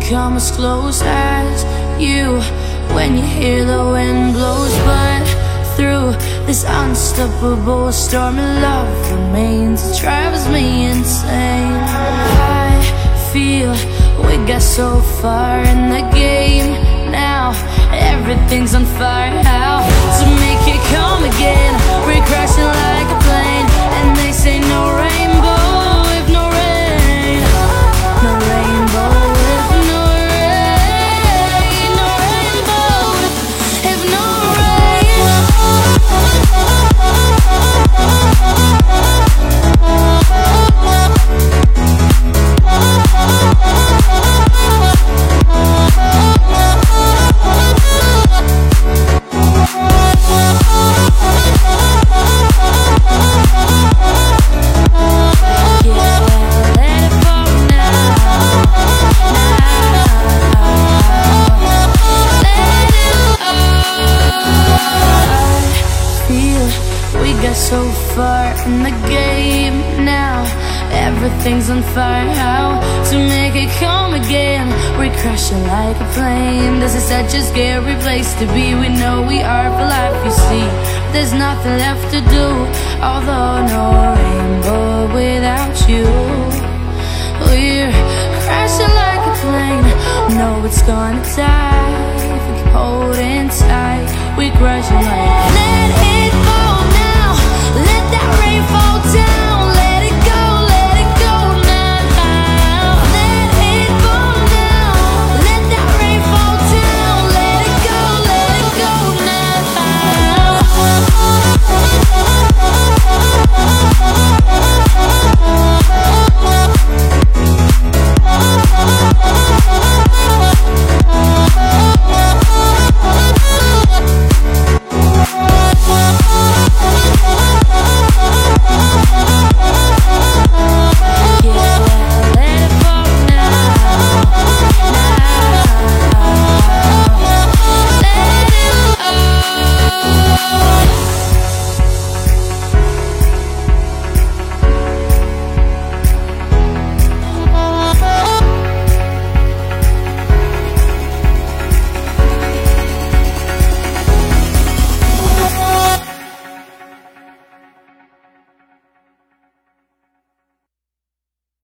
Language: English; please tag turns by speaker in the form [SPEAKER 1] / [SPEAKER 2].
[SPEAKER 1] come as close as you When you hear the wind blows. But through this unstoppable storm Love remains, it drives me insane. I feel we got so far got so far in the game now. Everything's on fire, how to make it come again. We're crashing like a plane. This is such a scary place to be. We know we are for life, you see. There's nothing left to do Although no rainbow without you. We're crashing like a plane. Know it's gonna die. If we keep holding tight We're crashing like